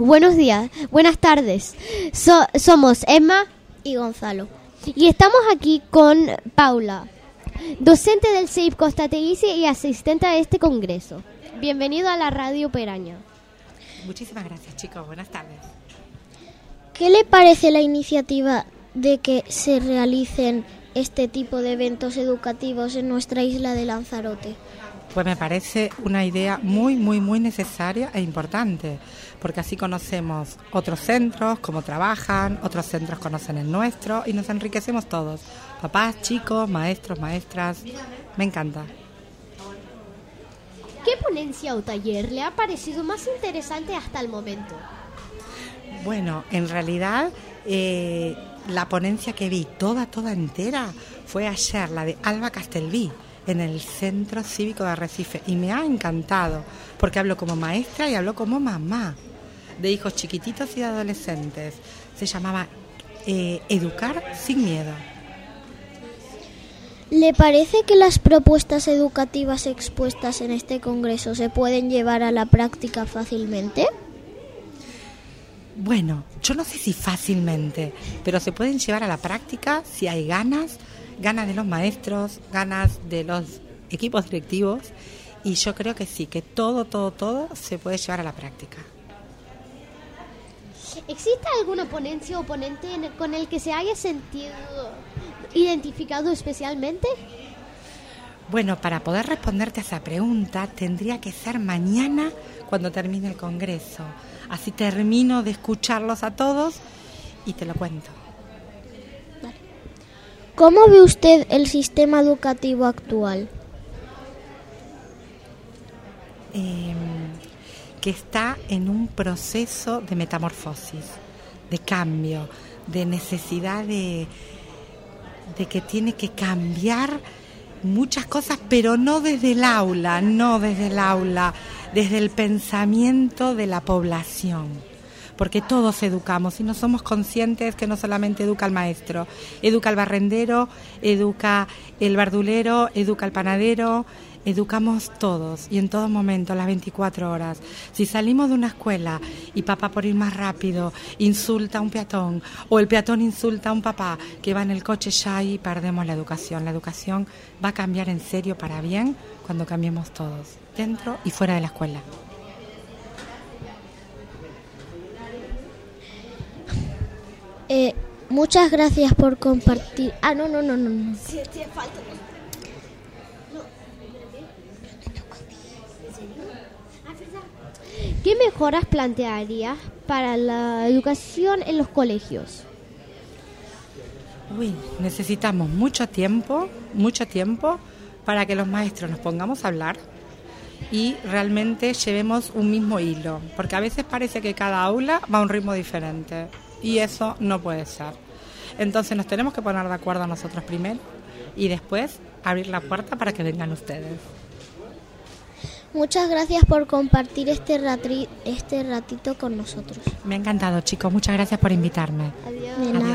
buenos días, buenas tardes. So- somos Emma Y Gonzalo. y estamos aquí con Paula, docente del CEIP Costa Teguise y asistente a este congreso. Bienvenido a la Radio Peraña. Muchísimas gracias, chicos. Buenas tardes. ¿Qué le parece la iniciativa de que se realicen este tipo de eventos educativos en nuestra isla de Lanzarote? Pues me parece una idea muy, muy, muy necesaria e importante, porque así conocemos otros centros, cómo trabajan, otros centros conocen el nuestro y nos enriquecemos todos. Papás, chicos, maestros, maestras. Me encanta. ¿Qué ponencia o taller le ha parecido más interesante hasta el momento? Bueno, en realidad eh, la ponencia que vi toda, toda entera fue ayer, la de Alba Castelví, en el Centro Cívico de Arrecife. Y me ha encantado, porque hablo como maestra y hablo como mamá de hijos chiquititos y de adolescentes. Se llamaba eh, Educar sin miedo. ¿Le parece que las propuestas educativas expuestas en este congreso se pueden llevar a la práctica fácilmente? Bueno, yo no sé si fácilmente, pero se pueden llevar a la práctica si hay ganas, ganas de los maestros, ganas de los equipos directivos, y yo creo que sí, que todo, todo, todo se puede llevar a la práctica. ¿Existe alguna ponencia o ponente con el que se haya sentido identificado especialmente? Bueno, para poder responderte a esa pregunta tendría que ser mañana cuando termine el Congreso. Así termino de escucharlos a todos y te lo cuento. ¿Cómo ve usted el sistema educativo actual? eh, que está en un proceso de metamorfosis, de cambio, de necesidad de que tiene que cambiar muchas cosas, pero no desde el aula, no desde el aula, desde el pensamiento de la población. Porque todos educamos y no somos conscientes que no solamente educa el maestro, educa el barrendero, educa el verdulero, educa el panadero, educamos todos y en todo momento, las 24 horas. Si salimos de una escuela y papá por ir más rápido insulta a un peatón o el peatón insulta a un papá que va en el coche, ya ahí perdemos la educación. La educación va a cambiar en serio para bien cuando cambiemos todos, dentro y fuera de la escuela. Eh, muchas gracias por compartir. Ah, no, no, no, no. no. ¿Qué mejoras plantearías para la educación en los colegios? Uy, necesitamos mucho tiempo, mucho tiempo para que los maestros nos pongamos a hablar y realmente llevemos un mismo hilo, porque a veces parece que cada aula va a un ritmo diferente y eso no puede ser. Entonces nos tenemos que poner de acuerdo nosotros primero y después abrir la puerta para que vengan ustedes. Muchas gracias por compartir este, ratri- este ratito con nosotros. Me ha encantado, chicos. Muchas gracias por invitarme. Nada.